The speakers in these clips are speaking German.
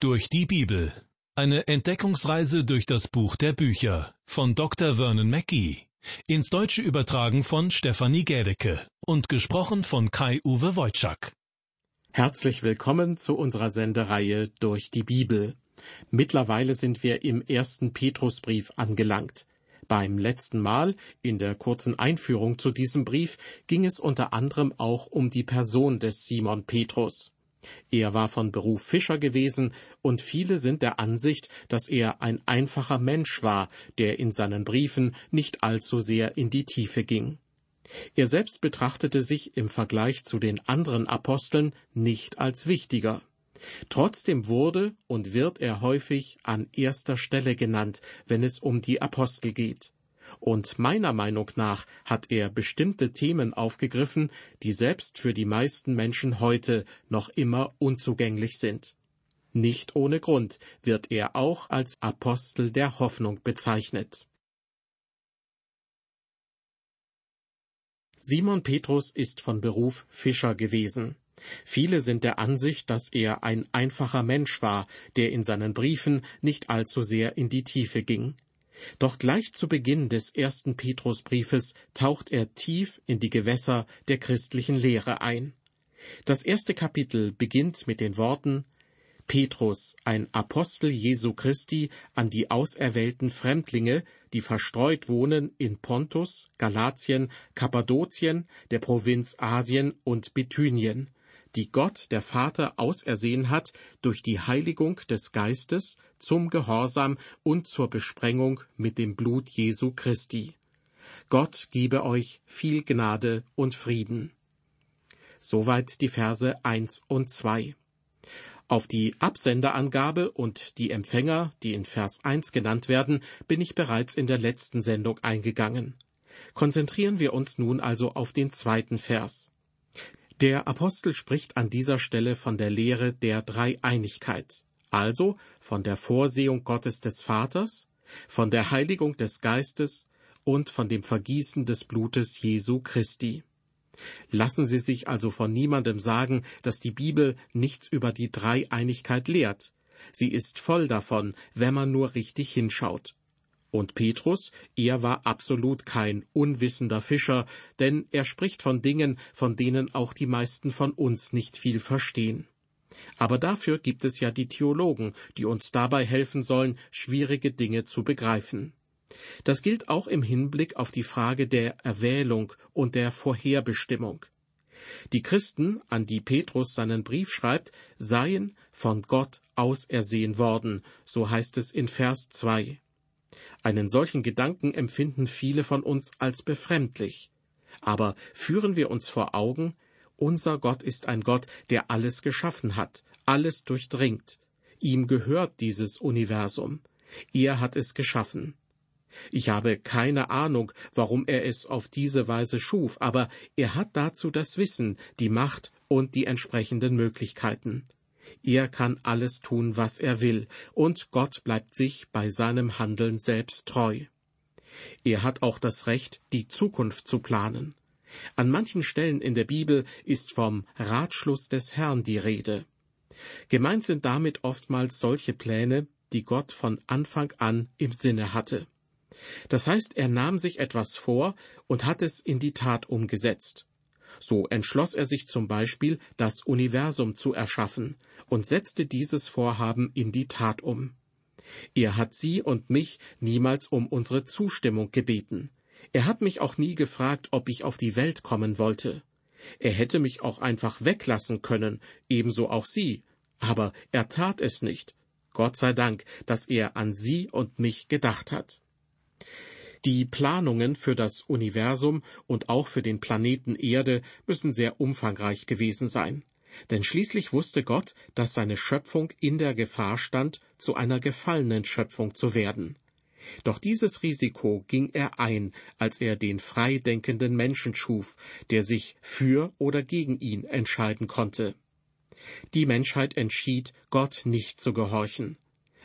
Durch die Bibel. Eine Entdeckungsreise durch das Buch der Bücher von Dr. Vernon Mackey. Ins Deutsche übertragen von Stefanie Gädecke und gesprochen von Kai-Uwe Wojczak. Herzlich willkommen zu unserer Sendereihe Durch die Bibel. Mittlerweile sind wir im ersten Petrusbrief angelangt. Beim letzten Mal, in der kurzen Einführung zu diesem Brief, ging es unter anderem auch um die Person des Simon Petrus. Er war von Beruf Fischer gewesen, und viele sind der Ansicht, dass er ein einfacher Mensch war, der in seinen Briefen nicht allzu sehr in die Tiefe ging. Er selbst betrachtete sich im Vergleich zu den anderen Aposteln nicht als wichtiger. Trotzdem wurde und wird er häufig an erster Stelle genannt, wenn es um die Apostel geht. Und meiner Meinung nach hat er bestimmte Themen aufgegriffen, die selbst für die meisten Menschen heute noch immer unzugänglich sind. Nicht ohne Grund wird er auch als Apostel der Hoffnung bezeichnet. Simon Petrus ist von Beruf Fischer gewesen. Viele sind der Ansicht, dass er ein einfacher Mensch war, der in seinen Briefen nicht allzu sehr in die Tiefe ging. Doch gleich zu Beginn des ersten Petrusbriefes taucht er tief in die Gewässer der christlichen Lehre ein. Das erste Kapitel beginnt mit den Worten Petrus, ein Apostel Jesu Christi, an die auserwählten Fremdlinge, die verstreut wohnen in Pontus, Galatien, Kappadokien, der Provinz Asien und Bithynien, die Gott der Vater ausersehen hat durch die Heiligung des Geistes zum Gehorsam und zur Besprengung mit dem Blut Jesu Christi. Gott gebe euch viel Gnade und Frieden. Soweit die Verse eins und zwei. Auf die Absenderangabe und die Empfänger, die in Vers eins genannt werden, bin ich bereits in der letzten Sendung eingegangen. Konzentrieren wir uns nun also auf den zweiten Vers. Der Apostel spricht an dieser Stelle von der Lehre der Dreieinigkeit, also von der Vorsehung Gottes des Vaters, von der Heiligung des Geistes und von dem Vergießen des Blutes Jesu Christi. Lassen Sie sich also von niemandem sagen, dass die Bibel nichts über die Dreieinigkeit lehrt. Sie ist voll davon, wenn man nur richtig hinschaut. Und Petrus, er war absolut kein unwissender Fischer, denn er spricht von Dingen, von denen auch die meisten von uns nicht viel verstehen. Aber dafür gibt es ja die Theologen, die uns dabei helfen sollen, schwierige Dinge zu begreifen. Das gilt auch im Hinblick auf die Frage der Erwählung und der Vorherbestimmung. Die Christen, an die Petrus seinen Brief schreibt, seien von Gott ausersehen worden, so heißt es in Vers 2. Einen solchen Gedanken empfinden viele von uns als befremdlich. Aber führen wir uns vor Augen, unser Gott ist ein Gott, der alles geschaffen hat, alles durchdringt. Ihm gehört dieses Universum. Er hat es geschaffen. Ich habe keine Ahnung, warum er es auf diese Weise schuf, aber er hat dazu das Wissen, die Macht und die entsprechenden Möglichkeiten. Er kann alles tun, was er will, und Gott bleibt sich bei seinem Handeln selbst treu. Er hat auch das Recht, die Zukunft zu planen. An manchen Stellen in der Bibel ist vom Ratschluss des Herrn die Rede. Gemeint sind damit oftmals solche Pläne, die Gott von Anfang an im Sinne hatte. Das heißt, er nahm sich etwas vor und hat es in die Tat umgesetzt. So entschloss er sich zum Beispiel, das Universum zu erschaffen, und setzte dieses Vorhaben in die Tat um. Er hat Sie und mich niemals um unsere Zustimmung gebeten. Er hat mich auch nie gefragt, ob ich auf die Welt kommen wollte. Er hätte mich auch einfach weglassen können, ebenso auch Sie, aber er tat es nicht. Gott sei Dank, dass er an Sie und mich gedacht hat. Die Planungen für das Universum und auch für den Planeten Erde müssen sehr umfangreich gewesen sein. Denn schließlich wusste Gott, dass seine Schöpfung in der Gefahr stand, zu einer gefallenen Schöpfung zu werden. Doch dieses Risiko ging er ein, als er den freidenkenden Menschen schuf, der sich für oder gegen ihn entscheiden konnte. Die Menschheit entschied, Gott nicht zu gehorchen.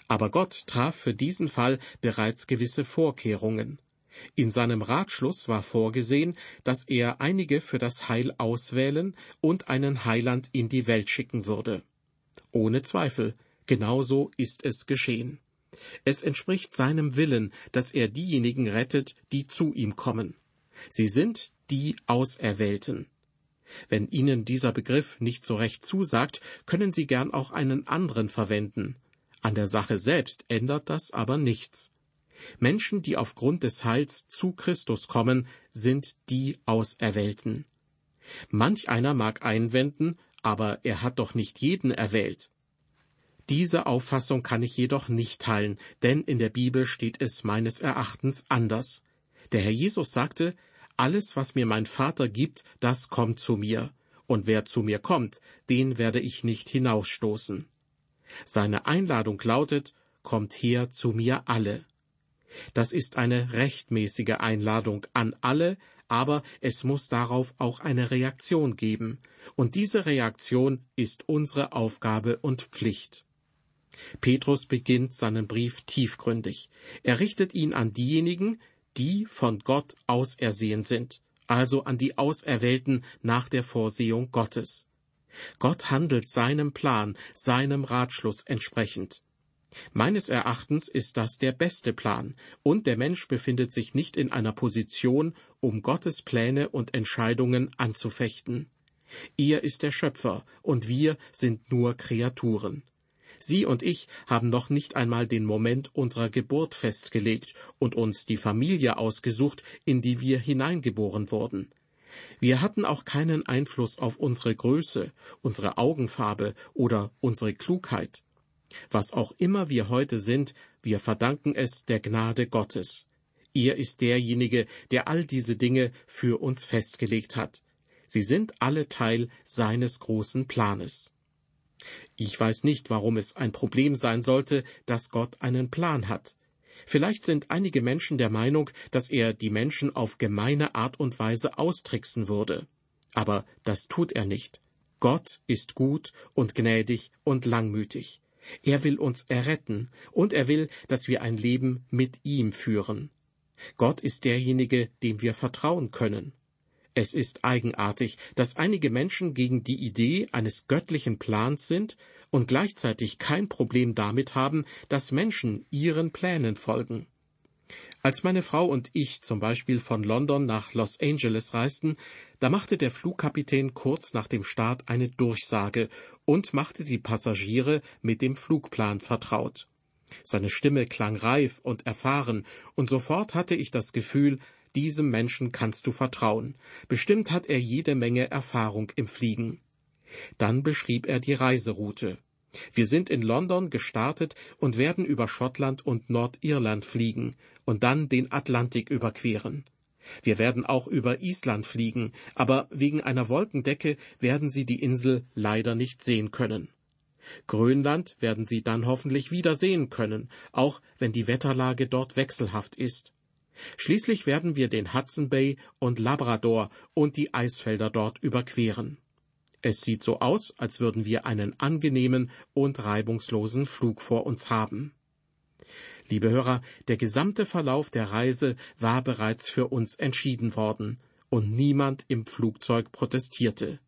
Aber Gott traf für diesen Fall bereits gewisse Vorkehrungen. In seinem Ratschluss war vorgesehen, dass er einige für das Heil auswählen und einen Heiland in die Welt schicken würde. Ohne Zweifel, Genauso ist es geschehen. Es entspricht seinem Willen, dass er diejenigen rettet, die zu ihm kommen. Sie sind die Auserwählten. Wenn Ihnen dieser Begriff nicht so recht zusagt, können Sie gern auch einen anderen verwenden. An der Sache selbst ändert das aber nichts. Menschen, die aufgrund des Heils zu Christus kommen, sind die Auserwählten. Manch einer mag einwenden, aber er hat doch nicht jeden erwählt. Diese Auffassung kann ich jedoch nicht teilen, denn in der Bibel steht es meines Erachtens anders. Der Herr Jesus sagte, alles, was mir mein Vater gibt, das kommt zu mir, und wer zu mir kommt, den werde ich nicht hinausstoßen. Seine Einladung lautet, Kommt her zu mir alle. Das ist eine rechtmäßige Einladung an alle, aber es muss darauf auch eine Reaktion geben, und diese Reaktion ist unsere Aufgabe und Pflicht. Petrus beginnt seinen Brief tiefgründig. Er richtet ihn an diejenigen, die von Gott ausersehen sind, also an die Auserwählten nach der Vorsehung Gottes. Gott handelt seinem Plan, seinem Ratschluss entsprechend. Meines Erachtens ist das der beste Plan, und der Mensch befindet sich nicht in einer Position, um Gottes Pläne und Entscheidungen anzufechten. Er ist der Schöpfer, und wir sind nur Kreaturen. Sie und ich haben noch nicht einmal den Moment unserer Geburt festgelegt und uns die Familie ausgesucht, in die wir hineingeboren wurden. Wir hatten auch keinen Einfluss auf unsere Größe, unsere Augenfarbe oder unsere Klugheit. Was auch immer wir heute sind, wir verdanken es der Gnade Gottes. Er ist derjenige, der all diese Dinge für uns festgelegt hat. Sie sind alle Teil seines großen Planes. Ich weiß nicht, warum es ein Problem sein sollte, dass Gott einen Plan hat. Vielleicht sind einige Menschen der Meinung, dass er die Menschen auf gemeine Art und Weise austricksen würde. Aber das tut er nicht. Gott ist gut und gnädig und langmütig. Er will uns erretten, und er will, dass wir ein Leben mit ihm führen. Gott ist derjenige, dem wir vertrauen können. Es ist eigenartig, dass einige Menschen gegen die Idee eines göttlichen Plans sind und gleichzeitig kein Problem damit haben, dass Menschen ihren Plänen folgen. Als meine Frau und ich zum Beispiel von London nach Los Angeles reisten, da machte der Flugkapitän kurz nach dem Start eine Durchsage und machte die Passagiere mit dem Flugplan vertraut. Seine Stimme klang reif und erfahren, und sofort hatte ich das Gefühl, diesem Menschen kannst du vertrauen. Bestimmt hat er jede Menge Erfahrung im Fliegen. Dann beschrieb er die Reiseroute. Wir sind in London gestartet und werden über Schottland und Nordirland fliegen und dann den Atlantik überqueren. Wir werden auch über Island fliegen, aber wegen einer Wolkendecke werden Sie die Insel leider nicht sehen können. Grönland werden Sie dann hoffentlich wieder sehen können, auch wenn die Wetterlage dort wechselhaft ist. Schließlich werden wir den Hudson Bay und Labrador und die Eisfelder dort überqueren. Es sieht so aus, als würden wir einen angenehmen und reibungslosen Flug vor uns haben. Liebe Hörer, der gesamte Verlauf der Reise war bereits für uns entschieden worden, und niemand im Flugzeug protestierte.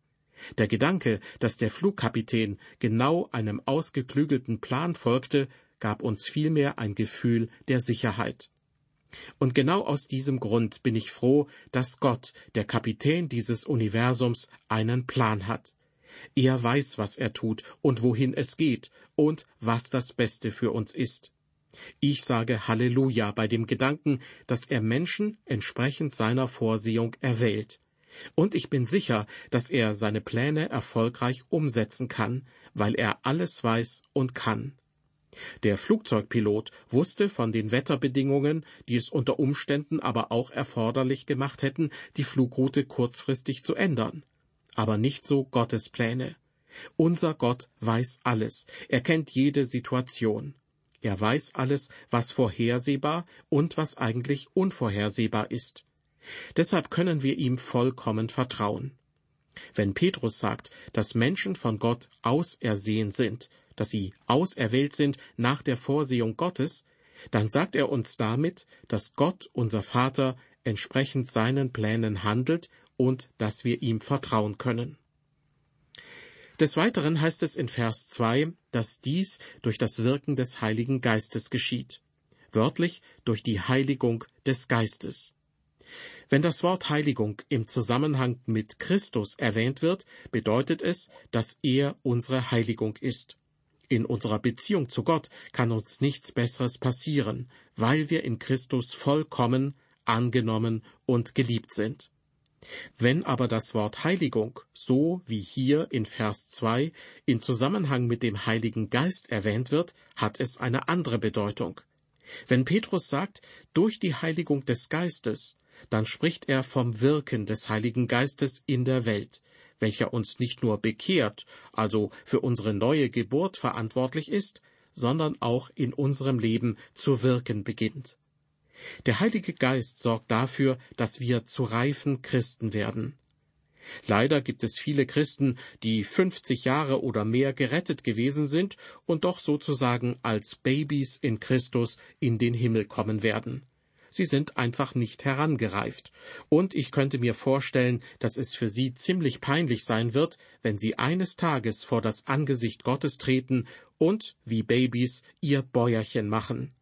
Der Gedanke, dass der Flugkapitän genau einem ausgeklügelten Plan folgte, gab uns vielmehr ein Gefühl der Sicherheit. Und genau aus diesem Grund bin ich froh, dass Gott, der Kapitän dieses Universums, einen Plan hat. Er weiß, was er tut und wohin es geht und was das Beste für uns ist. Ich sage Halleluja bei dem Gedanken, dass er Menschen entsprechend seiner Vorsehung erwählt. Und ich bin sicher, dass er seine Pläne erfolgreich umsetzen kann, weil er alles weiß und kann. Der Flugzeugpilot wusste von den Wetterbedingungen, die es unter Umständen aber auch erforderlich gemacht hätten, die Flugroute kurzfristig zu ändern. Aber nicht so Gottes Pläne. Unser Gott weiß alles. Er kennt jede Situation. Er weiß alles, was vorhersehbar und was eigentlich unvorhersehbar ist. Deshalb können wir ihm vollkommen vertrauen. Wenn Petrus sagt, dass Menschen von Gott ausersehen sind, dass sie auserwählt sind nach der Vorsehung Gottes, dann sagt er uns damit, dass Gott, unser Vater, entsprechend seinen Plänen handelt und dass wir ihm vertrauen können. Des Weiteren heißt es in Vers 2, dass dies durch das Wirken des Heiligen Geistes geschieht. Wörtlich durch die Heiligung des Geistes. Wenn das Wort Heiligung im Zusammenhang mit Christus erwähnt wird, bedeutet es, dass er unsere Heiligung ist. In unserer Beziehung zu Gott kann uns nichts Besseres passieren, weil wir in Christus vollkommen, angenommen und geliebt sind. Wenn aber das Wort Heiligung, so wie hier in Vers 2, in Zusammenhang mit dem Heiligen Geist erwähnt wird, hat es eine andere Bedeutung. Wenn Petrus sagt, durch die Heiligung des Geistes, dann spricht er vom Wirken des Heiligen Geistes in der Welt, welcher uns nicht nur bekehrt, also für unsere neue Geburt verantwortlich ist, sondern auch in unserem Leben zu wirken beginnt. Der Heilige Geist sorgt dafür, dass wir zu reifen Christen werden. Leider gibt es viele Christen, die 50 Jahre oder mehr gerettet gewesen sind und doch sozusagen als Babys in Christus in den Himmel kommen werden. Sie sind einfach nicht herangereift. Und ich könnte mir vorstellen, dass es für sie ziemlich peinlich sein wird, wenn sie eines Tages vor das Angesicht Gottes treten und, wie Babys, ihr Bäuerchen machen.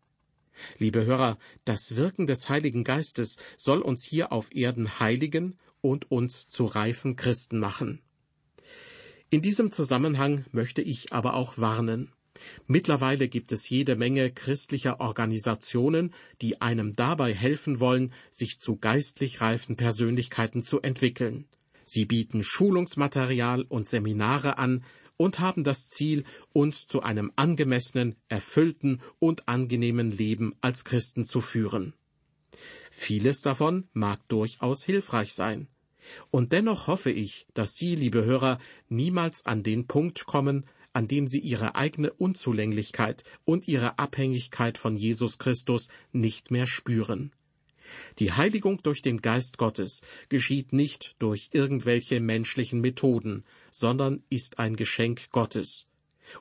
Liebe Hörer, das Wirken des Heiligen Geistes soll uns hier auf Erden heiligen und uns zu reifen Christen machen. In diesem Zusammenhang möchte ich aber auch warnen. Mittlerweile gibt es jede Menge christlicher Organisationen, die einem dabei helfen wollen, sich zu geistlich reifen Persönlichkeiten zu entwickeln. Sie bieten Schulungsmaterial und Seminare an und haben das Ziel, uns zu einem angemessenen, erfüllten und angenehmen Leben als Christen zu führen. Vieles davon mag durchaus hilfreich sein. Und dennoch hoffe ich, dass Sie, liebe Hörer, niemals an den Punkt kommen, an dem sie ihre eigene Unzulänglichkeit und ihre Abhängigkeit von Jesus Christus nicht mehr spüren. Die Heiligung durch den Geist Gottes geschieht nicht durch irgendwelche menschlichen Methoden, sondern ist ein Geschenk Gottes.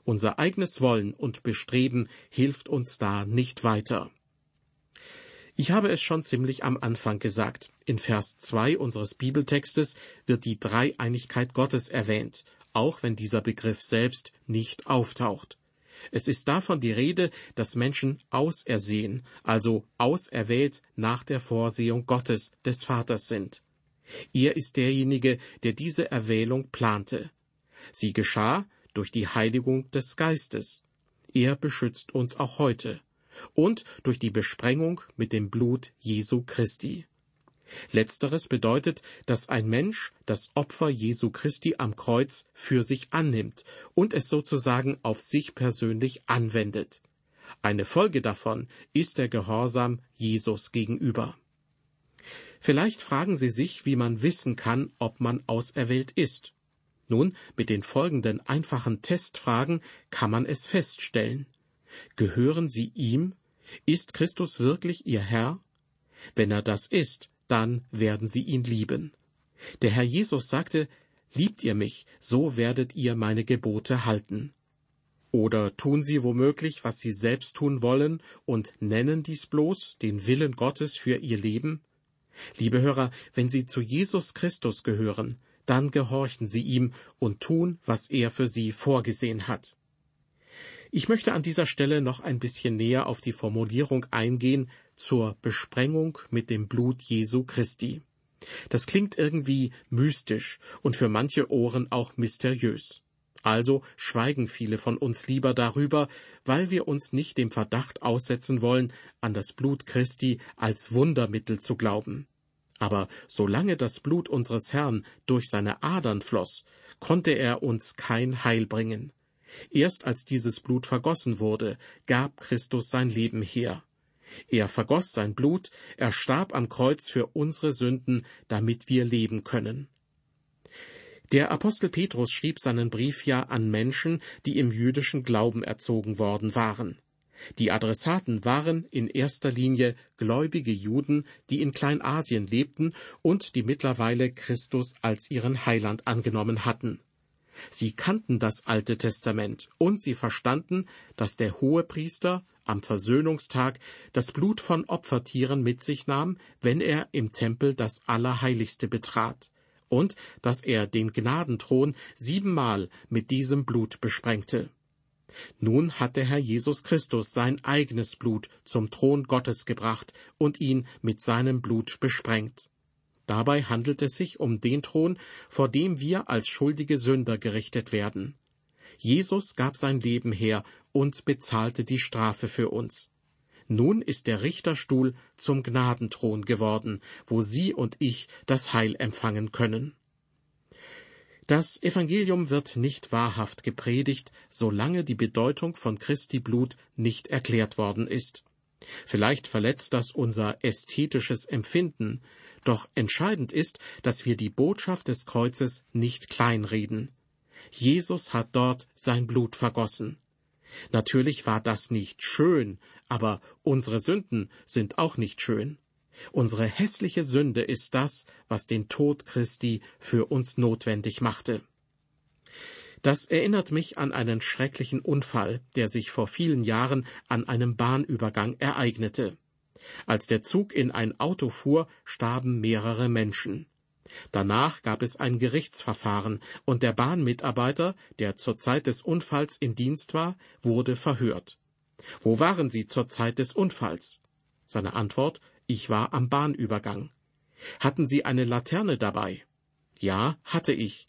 Unser eigenes Wollen und Bestreben hilft uns da nicht weiter. Ich habe es schon ziemlich am Anfang gesagt. In Vers 2 unseres Bibeltextes wird die Dreieinigkeit Gottes erwähnt, auch wenn dieser Begriff selbst nicht auftaucht. Es ist davon die Rede, dass Menschen ausersehen, also auserwählt nach der Vorsehung Gottes des Vaters sind. Er ist derjenige, der diese Erwählung plante. Sie geschah durch die Heiligung des Geistes. Er beschützt uns auch heute und durch die Besprengung mit dem Blut Jesu Christi. Letzteres bedeutet, dass ein Mensch das Opfer Jesu Christi am Kreuz für sich annimmt und es sozusagen auf sich persönlich anwendet. Eine Folge davon ist der Gehorsam Jesus gegenüber. Vielleicht fragen Sie sich, wie man wissen kann, ob man auserwählt ist. Nun, mit den folgenden einfachen Testfragen kann man es feststellen. Gehören Sie ihm? Ist Christus wirklich Ihr Herr? Wenn er das ist, dann werden sie ihn lieben. Der Herr Jesus sagte, Liebt ihr mich, so werdet ihr meine Gebote halten. Oder tun sie womöglich, was sie selbst tun wollen, und nennen dies bloß den Willen Gottes für ihr Leben? Liebe Hörer, wenn Sie zu Jesus Christus gehören, dann gehorchen Sie ihm und tun, was er für Sie vorgesehen hat. Ich möchte an dieser Stelle noch ein bisschen näher auf die Formulierung eingehen zur Besprengung mit dem Blut Jesu Christi. Das klingt irgendwie mystisch und für manche Ohren auch mysteriös. Also schweigen viele von uns lieber darüber, weil wir uns nicht dem Verdacht aussetzen wollen, an das Blut Christi als Wundermittel zu glauben. Aber solange das Blut unseres Herrn durch seine Adern floss, konnte er uns kein Heil bringen. Erst als dieses Blut vergossen wurde, gab Christus sein Leben her. Er vergoss sein Blut, er starb am Kreuz für unsere Sünden, damit wir leben können. Der Apostel Petrus schrieb seinen Brief ja an Menschen, die im jüdischen Glauben erzogen worden waren. Die Adressaten waren in erster Linie gläubige Juden, die in Kleinasien lebten und die mittlerweile Christus als ihren Heiland angenommen hatten. Sie kannten das Alte Testament und sie verstanden, dass der Hohepriester am Versöhnungstag das Blut von Opfertieren mit sich nahm, wenn er im Tempel das Allerheiligste betrat, und dass er den Gnadenthron siebenmal mit diesem Blut besprengte. Nun hat der Herr Jesus Christus sein eigenes Blut zum Thron Gottes gebracht und ihn mit seinem Blut besprengt. Dabei handelt es sich um den Thron, vor dem wir als schuldige Sünder gerichtet werden. Jesus gab sein Leben her und bezahlte die Strafe für uns. Nun ist der Richterstuhl zum Gnadenthron geworden, wo Sie und ich das Heil empfangen können. Das Evangelium wird nicht wahrhaft gepredigt, solange die Bedeutung von Christi Blut nicht erklärt worden ist. Vielleicht verletzt das unser ästhetisches Empfinden, doch entscheidend ist, dass wir die Botschaft des Kreuzes nicht kleinreden. Jesus hat dort sein Blut vergossen. Natürlich war das nicht schön, aber unsere Sünden sind auch nicht schön. Unsere hässliche Sünde ist das, was den Tod Christi für uns notwendig machte. Das erinnert mich an einen schrecklichen Unfall, der sich vor vielen Jahren an einem Bahnübergang ereignete. Als der Zug in ein Auto fuhr, starben mehrere Menschen. Danach gab es ein Gerichtsverfahren, und der Bahnmitarbeiter, der zur Zeit des Unfalls in Dienst war, wurde verhört. Wo waren Sie zur Zeit des Unfalls? Seine Antwort Ich war am Bahnübergang. Hatten Sie eine Laterne dabei? Ja, hatte ich.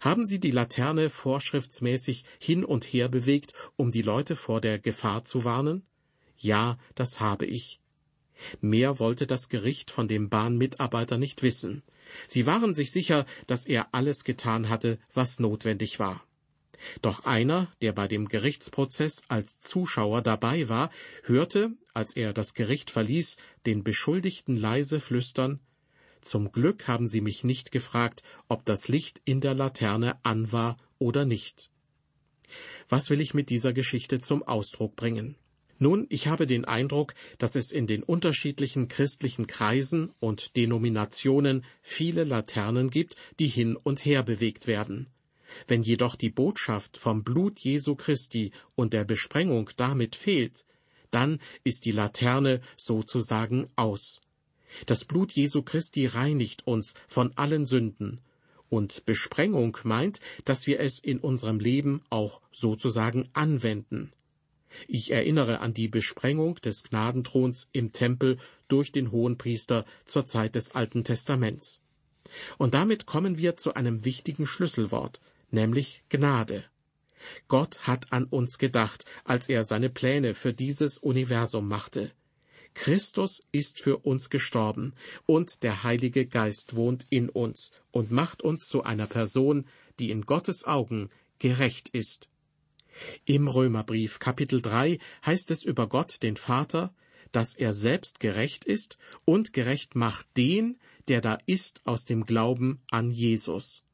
Haben Sie die Laterne vorschriftsmäßig hin und her bewegt, um die Leute vor der Gefahr zu warnen? Ja, das habe ich. Mehr wollte das Gericht von dem Bahnmitarbeiter nicht wissen. Sie waren sich sicher, dass er alles getan hatte, was notwendig war. Doch einer, der bei dem Gerichtsprozess als Zuschauer dabei war, hörte, als er das Gericht verließ, den Beschuldigten leise flüstern Zum Glück haben Sie mich nicht gefragt, ob das Licht in der Laterne an war oder nicht. Was will ich mit dieser Geschichte zum Ausdruck bringen? Nun, ich habe den Eindruck, dass es in den unterschiedlichen christlichen Kreisen und Denominationen viele Laternen gibt, die hin und her bewegt werden. Wenn jedoch die Botschaft vom Blut Jesu Christi und der Besprengung damit fehlt, dann ist die Laterne sozusagen aus. Das Blut Jesu Christi reinigt uns von allen Sünden, und Besprengung meint, dass wir es in unserem Leben auch sozusagen anwenden. Ich erinnere an die Besprengung des Gnadenthrons im Tempel durch den Hohenpriester zur Zeit des Alten Testaments. Und damit kommen wir zu einem wichtigen Schlüsselwort, nämlich Gnade. Gott hat an uns gedacht, als er seine Pläne für dieses Universum machte. Christus ist für uns gestorben, und der Heilige Geist wohnt in uns und macht uns zu einer Person, die in Gottes Augen gerecht ist. Im Römerbrief Kapitel 3 heißt es über Gott, den Vater, dass er selbst gerecht ist und gerecht macht den, der da ist aus dem Glauben an Jesus.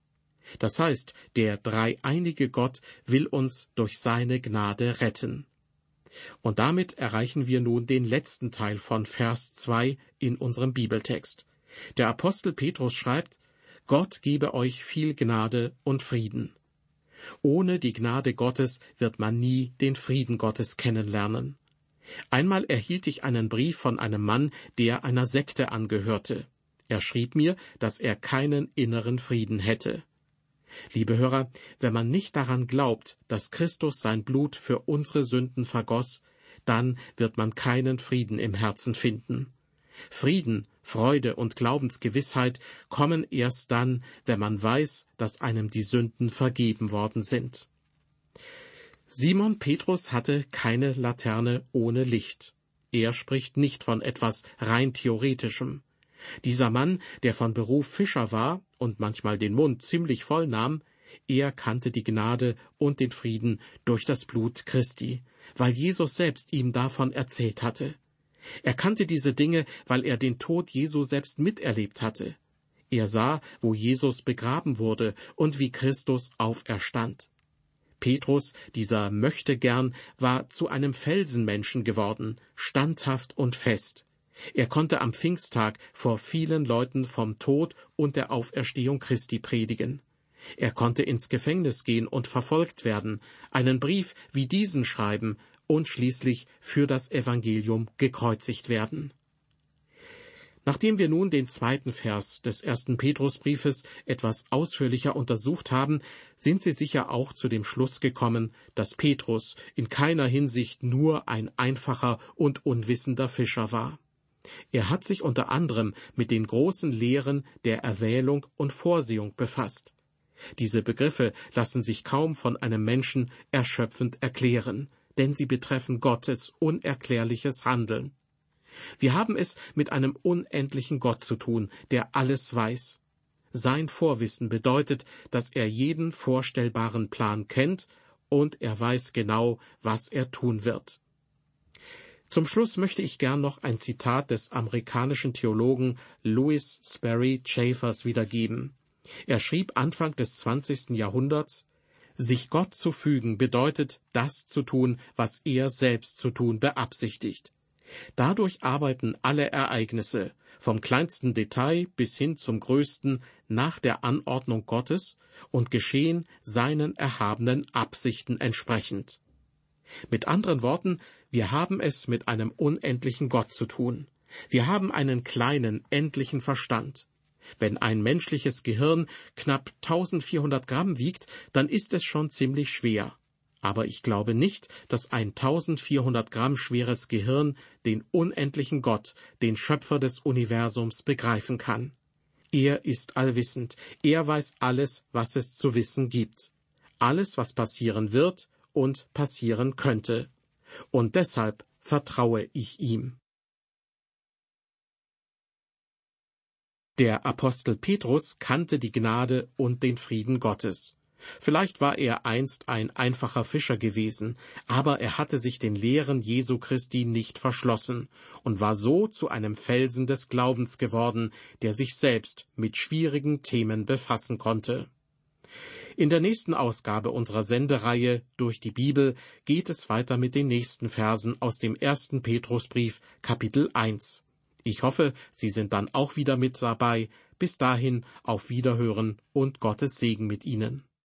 Das heißt, der dreieinige Gott will uns durch seine Gnade retten. Und damit erreichen wir nun den letzten Teil von Vers 2 in unserem Bibeltext. Der Apostel Petrus schreibt, Gott gebe euch viel Gnade und Frieden. Ohne die Gnade Gottes wird man nie den Frieden Gottes kennenlernen. Einmal erhielt ich einen Brief von einem Mann, der einer Sekte angehörte. Er schrieb mir, dass er keinen inneren Frieden hätte. Liebe Hörer, wenn man nicht daran glaubt, dass Christus sein Blut für unsere Sünden vergoss, dann wird man keinen Frieden im Herzen finden. Frieden, Freude und Glaubensgewissheit kommen erst dann, wenn man weiß, dass einem die Sünden vergeben worden sind. Simon Petrus hatte keine Laterne ohne Licht. Er spricht nicht von etwas rein theoretischem. Dieser Mann, der von Beruf Fischer war und manchmal den Mund ziemlich voll nahm, er kannte die Gnade und den Frieden durch das Blut Christi, weil Jesus selbst ihm davon erzählt hatte. Er kannte diese Dinge, weil er den Tod Jesu selbst miterlebt hatte. Er sah, wo Jesus begraben wurde und wie Christus auferstand. Petrus, dieser möchte gern, war zu einem Felsenmenschen geworden, standhaft und fest. Er konnte am Pfingsttag vor vielen Leuten vom Tod und der Auferstehung Christi predigen. Er konnte ins Gefängnis gehen und verfolgt werden, einen Brief wie diesen schreiben und schließlich für das Evangelium gekreuzigt werden. Nachdem wir nun den zweiten Vers des ersten Petrusbriefes etwas ausführlicher untersucht haben, sind Sie sicher auch zu dem Schluss gekommen, dass Petrus in keiner Hinsicht nur ein einfacher und unwissender Fischer war. Er hat sich unter anderem mit den großen Lehren der Erwählung und Vorsehung befasst. Diese Begriffe lassen sich kaum von einem Menschen erschöpfend erklären, denn sie betreffen Gottes unerklärliches Handeln. Wir haben es mit einem unendlichen Gott zu tun, der alles weiß. Sein Vorwissen bedeutet, dass er jeden vorstellbaren Plan kennt und er weiß genau, was er tun wird. Zum Schluss möchte ich gern noch ein Zitat des amerikanischen Theologen Louis Sperry Chaffers wiedergeben. Er schrieb Anfang des 20. Jahrhunderts, sich Gott zu fügen bedeutet, das zu tun, was er selbst zu tun beabsichtigt. Dadurch arbeiten alle Ereignisse, vom kleinsten Detail bis hin zum größten, nach der Anordnung Gottes und geschehen seinen erhabenen Absichten entsprechend. Mit anderen Worten, wir haben es mit einem unendlichen Gott zu tun. Wir haben einen kleinen, endlichen Verstand. Wenn ein menschliches Gehirn knapp 1400 Gramm wiegt, dann ist es schon ziemlich schwer. Aber ich glaube nicht, dass ein 1400 Gramm schweres Gehirn den unendlichen Gott, den Schöpfer des Universums, begreifen kann. Er ist allwissend, er weiß alles, was es zu wissen gibt. Alles, was passieren wird und passieren könnte. Und deshalb vertraue ich ihm. Der Apostel Petrus kannte die Gnade und den Frieden Gottes. Vielleicht war er einst ein einfacher Fischer gewesen, aber er hatte sich den Lehren Jesu Christi nicht verschlossen und war so zu einem Felsen des Glaubens geworden, der sich selbst mit schwierigen Themen befassen konnte. In der nächsten Ausgabe unserer Sendereihe durch die Bibel geht es weiter mit den nächsten Versen aus dem ersten Petrusbrief Kapitel 1. Ich hoffe, Sie sind dann auch wieder mit dabei. Bis dahin auf Wiederhören und Gottes Segen mit Ihnen.